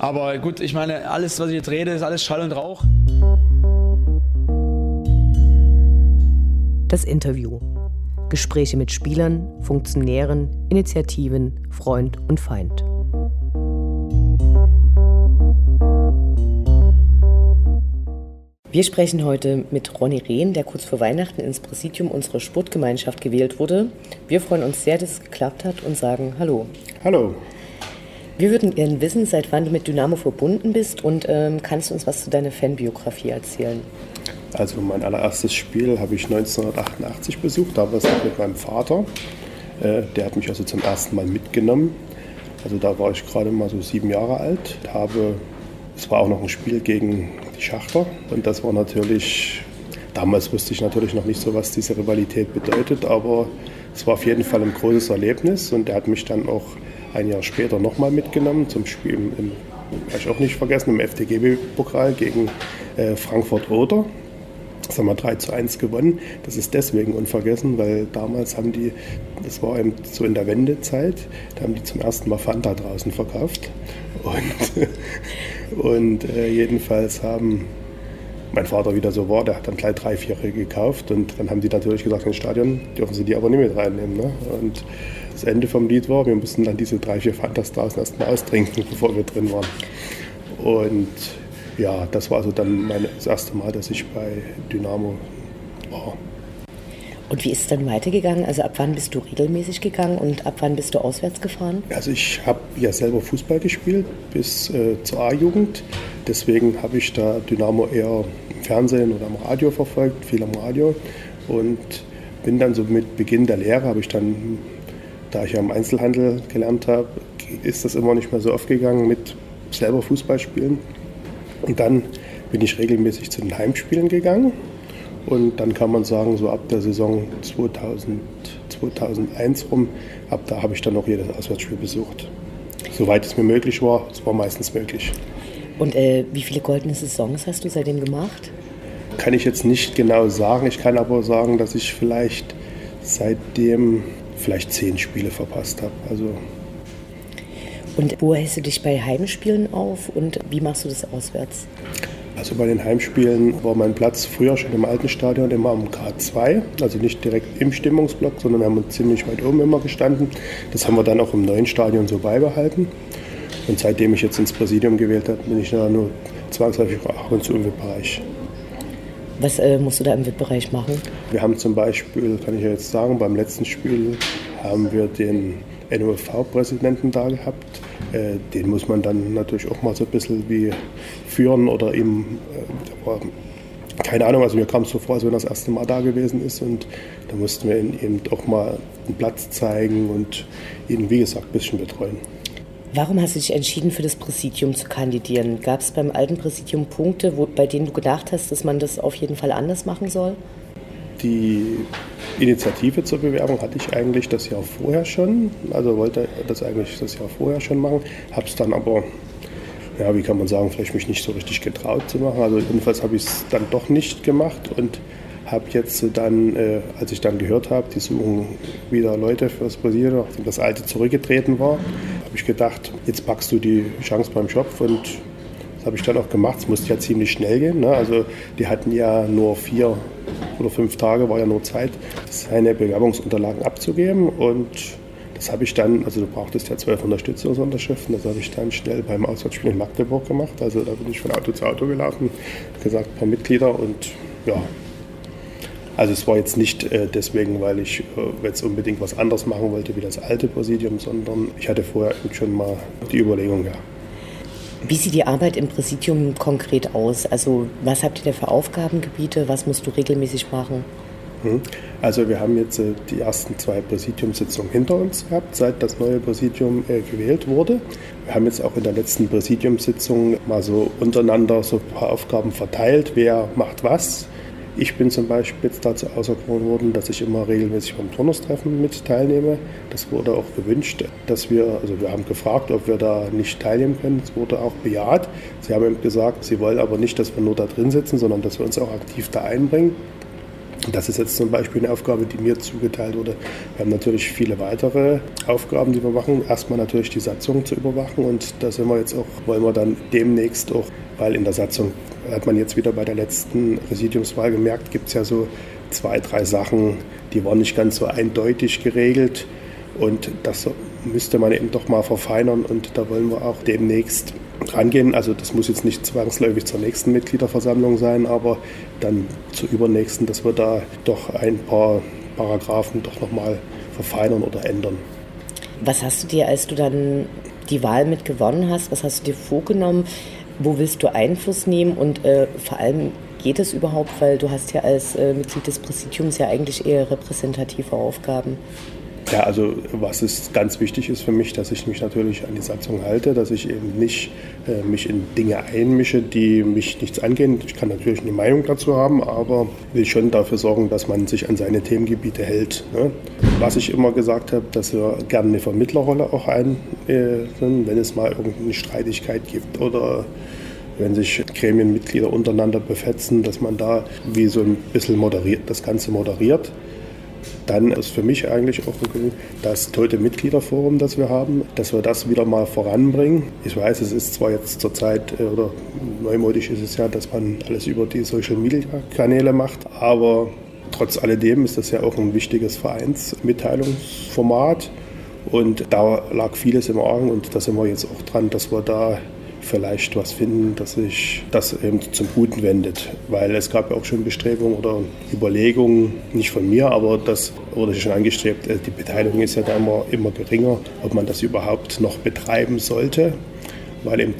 Aber gut, ich meine, alles, was ich jetzt rede, ist alles Schall und Rauch. Das Interview. Gespräche mit Spielern, Funktionären, Initiativen, Freund und Feind. Wir sprechen heute mit Ronny Rehn, der kurz vor Weihnachten ins Präsidium unserer Sportgemeinschaft gewählt wurde. Wir freuen uns sehr, dass es geklappt hat und sagen Hallo. Hallo. Wir würden gerne wissen, seit wann du mit Dynamo verbunden bist und ähm, kannst du uns was zu deiner Fanbiografie erzählen? Also mein allererstes Spiel habe ich 1988 besucht, da war es mit meinem Vater. Äh, der hat mich also zum ersten Mal mitgenommen. Also da war ich gerade mal so sieben Jahre alt. Habe, es war auch noch ein Spiel gegen die Schachter. Und das war natürlich, damals wusste ich natürlich noch nicht so, was diese Rivalität bedeutet, aber es war auf jeden Fall ein großes Erlebnis und er hat mich dann auch ein Jahr später nochmal mitgenommen zum Spiel im, im ich auch nicht vergessen, im FDGB-Pokal gegen äh, Frankfurt-Oder. Das haben wir 3 zu 1 gewonnen. Das ist deswegen unvergessen, weil damals haben die, das war eben so in der Wendezeit, da haben die zum ersten Mal Fanta draußen verkauft. Und, und äh, jedenfalls haben mein Vater wieder so war, der hat dann gleich drei, vier gekauft und dann haben die natürlich gesagt, ins Stadion dürfen sie die aber nicht mit reinnehmen. Ne? Und das Ende vom Lied war, wir mussten dann diese drei, vier Fantas draußen erstmal austrinken, bevor wir drin waren. Und ja, das war also dann mein, das erste Mal, dass ich bei Dynamo war. Und wie ist es dann weitergegangen? Also ab wann bist du regelmäßig gegangen und ab wann bist du auswärts gefahren? Also ich habe ja selber Fußball gespielt bis äh, zur A-Jugend. Deswegen habe ich da Dynamo eher im Fernsehen oder am Radio verfolgt, viel am Radio. Und bin dann so mit Beginn der Lehre, habe ich dann, da ich ja im Einzelhandel gelernt habe, ist das immer nicht mehr so oft gegangen mit selber Fußball spielen. Und dann bin ich regelmäßig zu den Heimspielen gegangen und dann kann man sagen, so ab der Saison 2000, 2001 rum, ab da habe ich dann auch jedes Auswärtsspiel besucht. Soweit es mir möglich war, es war meistens möglich. Und äh, wie viele goldene Saisons hast du seitdem gemacht? Kann ich jetzt nicht genau sagen. Ich kann aber sagen, dass ich vielleicht seitdem vielleicht zehn Spiele verpasst habe. Also und wo hältst du dich bei Heimspielen auf und wie machst du das auswärts? Also bei den Heimspielen war mein Platz früher schon im alten Stadion immer am K2, also nicht direkt im Stimmungsblock, sondern wir haben ziemlich weit oben immer gestanden. Das haben wir dann auch im neuen Stadion so beibehalten. Und seitdem ich jetzt ins Präsidium gewählt habe, bin ich nur zwangsläufig auch und zu im VIP-Bereich. Was äh, musst du da im VIP-Bereich machen? Wir haben zum Beispiel, kann ich ja jetzt sagen, beim letzten Spiel haben wir den NOV-Präsidenten da gehabt. Äh, den muss man dann natürlich auch mal so ein bisschen wie führen oder ihm, äh, keine Ahnung, also mir kam es so vor, als wenn er das erste Mal da gewesen ist und da mussten wir ihn eben auch mal einen Platz zeigen und ihn, wie gesagt, ein bisschen betreuen. Warum hast du dich entschieden, für das Präsidium zu kandidieren? Gab es beim alten Präsidium Punkte, wo, bei denen du gedacht hast, dass man das auf jeden Fall anders machen soll? Die Initiative zur Bewerbung hatte ich eigentlich das Jahr vorher schon. Also wollte das eigentlich das Jahr vorher schon machen. Habe es dann aber, ja, wie kann man sagen, vielleicht mich nicht so richtig getraut zu machen. Also jedenfalls habe ich es dann doch nicht gemacht und habe jetzt dann, äh, als ich dann gehört habe, die suchen wieder Leute für das Präsidium, nachdem das alte zurückgetreten war, habe ich gedacht, jetzt packst du die Chance beim Schopf und das habe ich dann auch gemacht. Es musste ja ziemlich schnell gehen. Ne? Also die hatten ja nur vier oder fünf Tage, war ja nur Zeit, seine Bewerbungsunterlagen abzugeben. Und das habe ich dann, also du brauchtest ja zwölf Unterstützungsunterschriften, das habe ich dann schnell beim Auswärtsspiel in Magdeburg gemacht. Also da bin ich von Auto zu Auto gelaufen, gesagt, paar Mitglieder und ja. Also es war jetzt nicht äh, deswegen, weil ich äh, jetzt unbedingt was anderes machen wollte wie das alte Präsidium, sondern ich hatte vorher schon mal die Überlegung, ja, wie sieht die Arbeit im Präsidium konkret aus? Also was habt ihr da für Aufgabengebiete? Was musst du regelmäßig machen? Hm. Also wir haben jetzt äh, die ersten zwei Präsidiumssitzungen hinter uns gehabt, seit das neue Präsidium äh, gewählt wurde. Wir haben jetzt auch in der letzten Präsidiumssitzung mal so untereinander so ein paar Aufgaben verteilt, wer macht was. Ich bin zum Beispiel jetzt dazu auserkoren worden, dass ich immer regelmäßig beim Turnustreffen mit teilnehme. Das wurde auch gewünscht, dass wir, also wir haben gefragt, ob wir da nicht teilnehmen können. Es wurde auch bejaht. Sie haben eben gesagt, sie wollen aber nicht, dass wir nur da drin sitzen, sondern dass wir uns auch aktiv da einbringen. Das ist jetzt zum Beispiel eine Aufgabe, die mir zugeteilt wurde. Wir haben natürlich viele weitere Aufgaben, die wir machen. Erstmal natürlich die Satzung zu überwachen und da sind wir jetzt auch, wollen wir dann demnächst auch, weil in der Satzung hat man jetzt wieder bei der letzten Präsidiumswahl gemerkt, gibt es ja so zwei, drei Sachen, die waren nicht ganz so eindeutig geregelt und das müsste man eben doch mal verfeinern und da wollen wir auch demnächst rangehen. Also das muss jetzt nicht zwangsläufig zur nächsten Mitgliederversammlung sein, aber dann zur übernächsten, dass wir da doch ein paar Paragraphen doch nochmal verfeinern oder ändern. Was hast du dir, als du dann die Wahl mit gewonnen hast, was hast du dir vorgenommen? Wo willst du Einfluss nehmen und äh, vor allem geht es überhaupt, weil du hast ja als äh, Mitglied des Präsidiums ja eigentlich eher repräsentative Aufgaben. Ja, also was ist ganz wichtig ist für mich, dass ich mich natürlich an die Satzung halte, dass ich eben nicht äh, mich in Dinge einmische, die mich nichts angehen. Ich kann natürlich eine Meinung dazu haben, aber will schon dafür sorgen, dass man sich an seine Themengebiete hält. Ne? Was ich immer gesagt habe, dass wir gerne eine Vermittlerrolle auch einnehmen, wenn es mal irgendeine Streitigkeit gibt oder wenn sich Gremienmitglieder untereinander befetzen, dass man da wie so ein bisschen moderiert, das Ganze moderiert. Dann ist für mich eigentlich auch das tote Mitgliederforum, das wir haben, dass wir das wieder mal voranbringen. Ich weiß, es ist zwar jetzt zurzeit äh, oder neumodisch ist es ja, dass man alles über die Social Media Kanäle macht, aber trotz alledem ist das ja auch ein wichtiges Vereinsmitteilungsformat. Und da lag vieles im Argen und da sind wir jetzt auch dran, dass wir da vielleicht was finden, dass sich das eben zum Guten wendet. Weil es gab ja auch schon Bestrebungen oder Überlegungen, nicht von mir, aber das wurde schon angestrebt. Äh, die Beteiligung ist ja da immer, immer geringer, ob man das überhaupt noch betreiben sollte, weil eben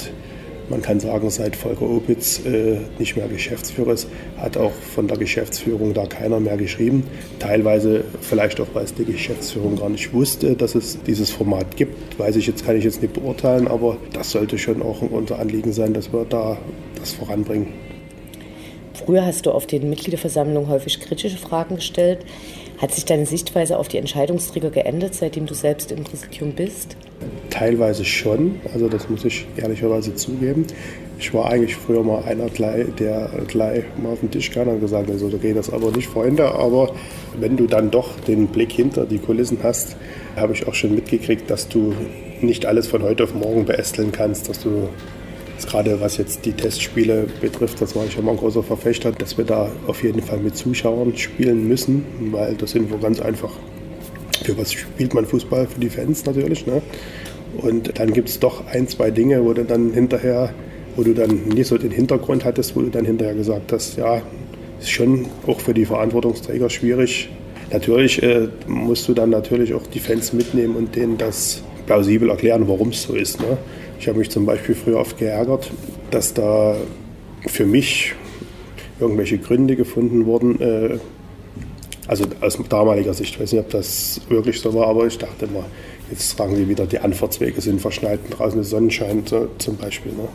man kann sagen, seit Volker Opitz äh, nicht mehr Geschäftsführer ist, hat auch von der Geschäftsführung da keiner mehr geschrieben. Teilweise vielleicht auch, weil es die Geschäftsführung gar nicht wusste, dass es dieses Format gibt. Weiß ich jetzt, kann ich jetzt nicht beurteilen, aber das sollte schon auch unser Anliegen sein, dass wir da das voranbringen. Früher hast du auf den Mitgliederversammlungen häufig kritische Fragen gestellt. Hat sich deine Sichtweise auf die Entscheidungsträger geändert, seitdem du selbst im Präsidium bist? Teilweise schon, also das muss ich ehrlicherweise zugeben. Ich war eigentlich früher mal einer, der gleich mal auf den Tisch kam und gesagt hat, so, da geht das aber nicht, Freunde. Aber wenn du dann doch den Blick hinter die Kulissen hast, habe ich auch schon mitgekriegt, dass du nicht alles von heute auf morgen beästeln kannst, dass du gerade was jetzt die Testspiele betrifft, das war ich immer ein großer Verfechter, dass wir da auf jeden Fall mit Zuschauern spielen müssen, weil das sind wir ganz einfach. Für was spielt man Fußball? Für die Fans natürlich. Ne? Und dann gibt es doch ein, zwei Dinge, wo du dann hinterher, wo du dann nicht so den Hintergrund hattest, wo du dann hinterher gesagt hast, ja, ist schon auch für die Verantwortungsträger schwierig. Natürlich äh, musst du dann natürlich auch die Fans mitnehmen und denen das plausibel erklären, warum es so ist. Ne? Ich habe mich zum Beispiel früher oft geärgert, dass da für mich irgendwelche Gründe gefunden wurden. Äh, also aus damaliger Sicht, ich weiß nicht, ob das wirklich so war, aber ich dachte immer, jetzt sagen sie wieder, die Anfahrtswege sind verschneit draußen ist Sonnenschein zum Beispiel. Ne?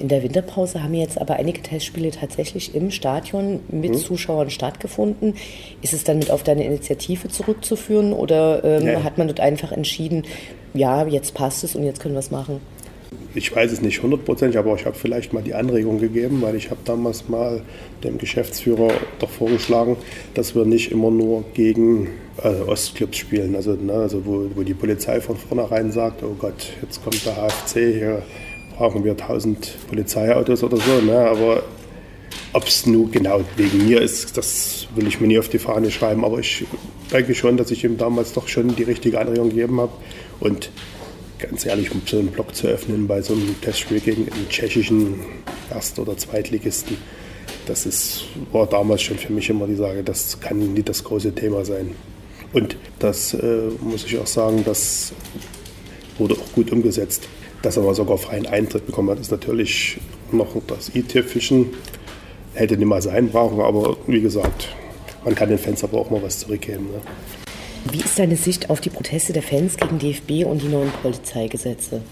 In der Winterpause haben jetzt aber einige Testspiele tatsächlich im Stadion mit hm. Zuschauern stattgefunden. Ist es dann mit auf deine Initiative zurückzuführen oder ähm, ja. hat man dort einfach entschieden, ja, jetzt passt es und jetzt können wir es machen? Ich weiß es nicht hundertprozentig, aber ich habe vielleicht mal die Anregung gegeben, weil ich habe damals mal dem Geschäftsführer doch vorgeschlagen, dass wir nicht immer nur gegen also Ostclubs spielen, also, ne, also wo, wo die Polizei von vornherein sagt, oh Gott, jetzt kommt der HFC, hier brauchen wir 1000 Polizeiautos oder so, ne, aber ob es nun genau wegen mir ist, das will ich mir nie auf die Fahne schreiben, aber ich denke schon, dass ich ihm damals doch schon die richtige Anregung gegeben habe und ganz ehrlich, um so einen Block zu öffnen bei so einem Testspiel gegen einen tschechischen Erst- oder Zweitligisten, das ist, war damals schon für mich immer die Sage, das kann nie das große Thema sein. Und das äh, muss ich auch sagen, das wurde auch gut umgesetzt. Dass er mal sogar freien Eintritt bekommen hat, ist natürlich noch das i-Tüpfelchen. Hätte nicht mal sein brauchen, aber wie gesagt, man kann den Fans aber auch mal was zurückgeben. Ne? Wie ist deine Sicht auf die Proteste der Fans gegen DFB und die neuen Polizeigesetze?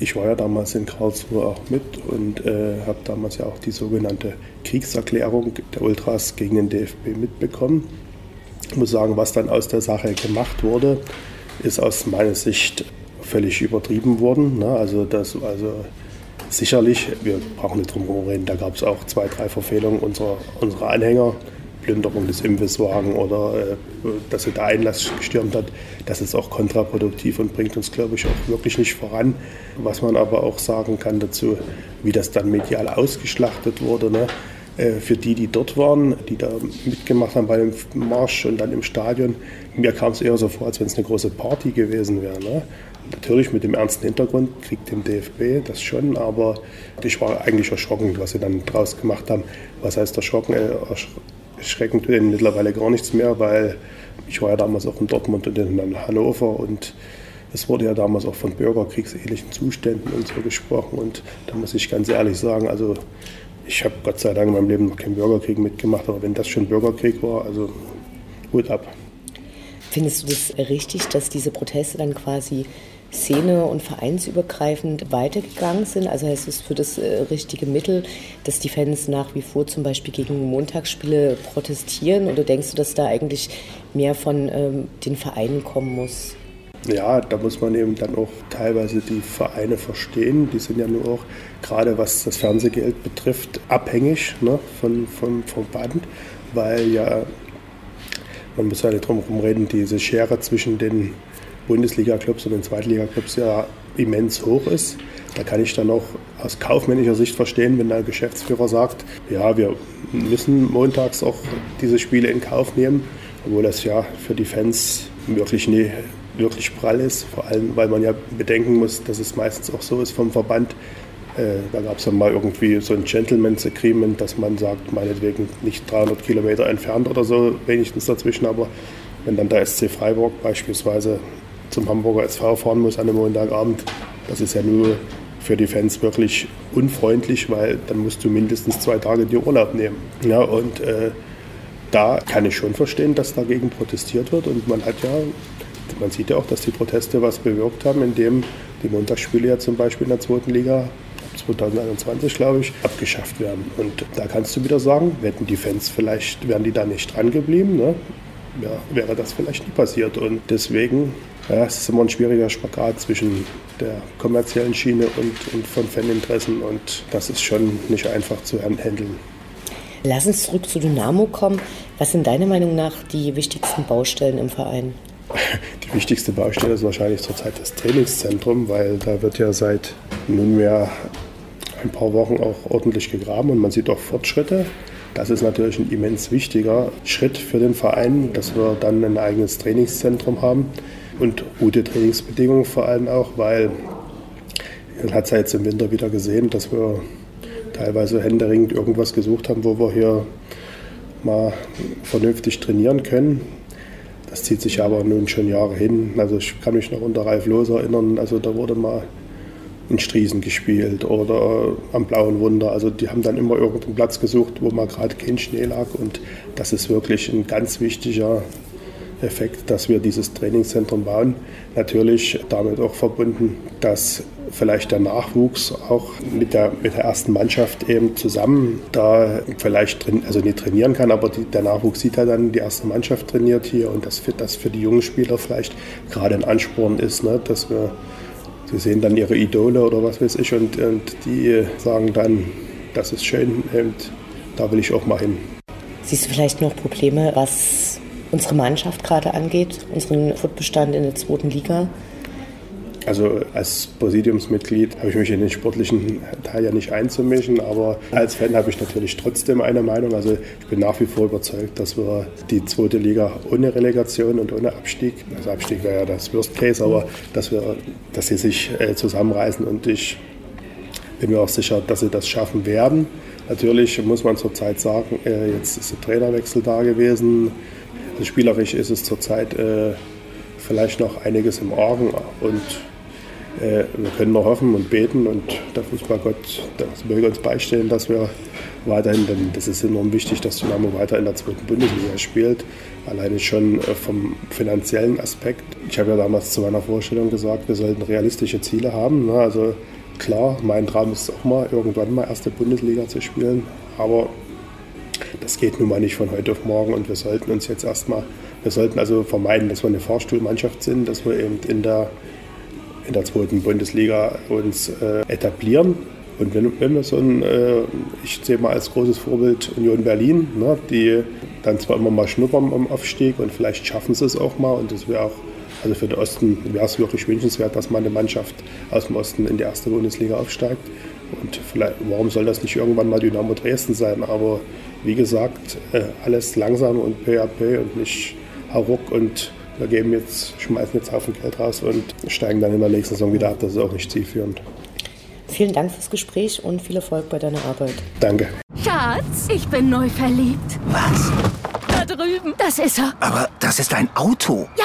Ich war ja damals in Karlsruhe auch mit und äh, habe damals ja auch die sogenannte Kriegserklärung der Ultras gegen den DFB mitbekommen. Ich muss sagen, was dann aus der Sache gemacht wurde, ist aus meiner Sicht völlig übertrieben worden. Ne? Also, das, also sicherlich, wir brauchen nicht drum herum reden, da gab es auch zwei, drei Verfehlungen unserer, unserer Anhänger. Plünderung des Imbisswagen oder äh, dass er da Einlass gestürmt hat, das ist auch kontraproduktiv und bringt uns, glaube ich, auch wirklich nicht voran. Was man aber auch sagen kann dazu, wie das dann medial ausgeschlachtet wurde. Ne? Äh, für die, die dort waren, die da mitgemacht haben bei dem Marsch und dann im Stadion, mir kam es eher so vor, als wenn es eine große Party gewesen wäre. Ne? Natürlich mit dem ernsten Hintergrund, Krieg dem DFB, das schon, aber ich war eigentlich erschrocken, was sie dann draus gemacht haben. Was heißt erschrocken? Äh, erschreckend bin mittlerweile gar nichts mehr, weil ich war ja damals auch in Dortmund und in Hannover und es wurde ja damals auch von bürgerkriegsähnlichen Zuständen und so gesprochen und da muss ich ganz ehrlich sagen, also ich habe Gott sei Dank in meinem Leben noch keinen Bürgerkrieg mitgemacht, aber wenn das schon Bürgerkrieg war, also Hut ab. Findest du das richtig, dass diese Proteste dann quasi szene- und vereinsübergreifend weitergegangen sind? Also heißt es für das äh, richtige Mittel, dass die Fans nach wie vor zum Beispiel gegen Montagsspiele protestieren? Oder denkst du, dass da eigentlich mehr von ähm, den Vereinen kommen muss? Ja, da muss man eben dann auch teilweise die Vereine verstehen. Die sind ja nur auch, gerade was das Fernsehgeld betrifft, abhängig ne, von, vom Verband, weil ja, man muss ja nicht drum herum reden, diese Schere zwischen den Bundesliga-Clubs und den Zweitliga-Clubs ja immens hoch ist. Da kann ich dann auch aus kaufmännischer Sicht verstehen, wenn der Geschäftsführer sagt, ja, wir müssen montags auch diese Spiele in Kauf nehmen, obwohl das ja für die Fans wirklich nie wirklich prall ist, vor allem weil man ja bedenken muss, dass es meistens auch so ist vom Verband. Äh, da gab es ja mal irgendwie so ein Gentleman's Agreement, dass man sagt, meinetwegen nicht 300 Kilometer entfernt oder so, wenigstens dazwischen, aber wenn dann der SC Freiburg beispielsweise zum Hamburger SV fahren muss an einem Montagabend, das ist ja nur für die Fans wirklich unfreundlich, weil dann musst du mindestens zwei Tage dir Urlaub nehmen. Ja, und äh, da kann ich schon verstehen, dass dagegen protestiert wird. Und man hat ja, man sieht ja auch, dass die Proteste was bewirkt haben, indem die Montagsspiele ja zum Beispiel in der zweiten Liga 2021, glaube ich, abgeschafft werden. Und da kannst du wieder sagen, hätten die Fans vielleicht, wären die da nicht dran geblieben, ne? ja, wäre das vielleicht nie passiert. Und deswegen ja, es ist immer ein schwieriger Spagat zwischen der kommerziellen Schiene und, und von Faninteressen und das ist schon nicht einfach zu handeln. Lass uns zurück zu Dynamo kommen. Was sind deiner Meinung nach die wichtigsten Baustellen im Verein? Die wichtigste Baustelle ist wahrscheinlich zurzeit das Trainingszentrum, weil da wird ja seit nunmehr ein paar Wochen auch ordentlich gegraben und man sieht auch Fortschritte. Das ist natürlich ein immens wichtiger Schritt für den Verein, dass wir dann ein eigenes Trainingszentrum haben und gute Trainingsbedingungen vor allem auch, weil man hat es ja jetzt im Winter wieder gesehen, dass wir teilweise händeringend irgendwas gesucht haben, wo wir hier mal vernünftig trainieren können. Das zieht sich aber nun schon Jahre hin. Also ich kann mich noch unter Ralf Loos erinnern, also da wurde mal in Striesen gespielt oder am Blauen Wunder. Also die haben dann immer irgendeinen Platz gesucht, wo mal gerade kein Schnee lag. Und das ist wirklich ein ganz wichtiger Effekt, dass wir dieses Trainingszentrum bauen. Natürlich damit auch verbunden, dass vielleicht der Nachwuchs auch mit der, mit der ersten Mannschaft eben zusammen da vielleicht drin, also nicht trainieren kann, aber die, der Nachwuchs sieht ja dann, die erste Mannschaft trainiert hier und das das für die jungen Spieler vielleicht gerade ein Ansporn ist, ne, dass wir, sie sehen dann ihre Idole oder was weiß ich und, und die sagen dann, das ist schön und da will ich auch mal hin. Siehst du vielleicht noch Probleme, was unsere Mannschaft gerade angeht, unseren Fortbestand in der zweiten Liga? Also als Präsidiumsmitglied habe ich mich in den sportlichen Teil ja nicht einzumischen, aber als Fan habe ich natürlich trotzdem eine Meinung. Also ich bin nach wie vor überzeugt, dass wir die zweite Liga ohne Relegation und ohne Abstieg, also Abstieg wäre ja das Worst Case, aber dass wir, dass sie sich äh, zusammenreißen und ich bin mir auch sicher, dass sie das schaffen werden. Natürlich muss man zurzeit sagen, äh, jetzt ist der Trainerwechsel da gewesen. Spielerisch ist es zurzeit äh, vielleicht noch einiges im Argen und äh, wir können noch hoffen und beten und der Fußballgott das möge uns beistehen, dass wir weiterhin, denn das ist enorm wichtig, dass Dynamo weiter in der zweiten Bundesliga spielt. Alleine schon äh, vom finanziellen Aspekt. Ich habe ja damals zu meiner Vorstellung gesagt, wir sollten realistische Ziele haben. Ne? Also klar, mein Traum ist auch mal, irgendwann mal erste Bundesliga zu spielen. Aber das geht nun mal nicht von heute auf morgen und wir sollten uns jetzt erstmal, wir sollten also vermeiden, dass wir eine Fahrstuhlmannschaft sind, dass wir eben in der in der zweiten Bundesliga uns äh, etablieren. Und wenn, wenn wir so ein, äh, ich sehe mal als großes Vorbild Union Berlin, ne, die dann zwar immer mal schnuppern am Aufstieg und vielleicht schaffen sie es auch mal und das wäre auch, also für den Osten wäre es wirklich wünschenswert, dass mal eine Mannschaft aus dem Osten in die erste Bundesliga aufsteigt. Und vielleicht, warum soll das nicht irgendwann mal Dynamo Dresden sein? Aber wie gesagt, äh, alles langsam und peu à peu und nicht hauruck und wir geben jetzt, schmeißen jetzt Haufen Geld raus und steigen dann in der nächsten Saison wieder ab. Das ist auch nicht zielführend. Vielen Dank fürs Gespräch und viel Erfolg bei deiner Arbeit. Danke. Schatz, ich bin neu verliebt. Was? Da drüben. Das ist er. Aber das ist ein Auto. Ja,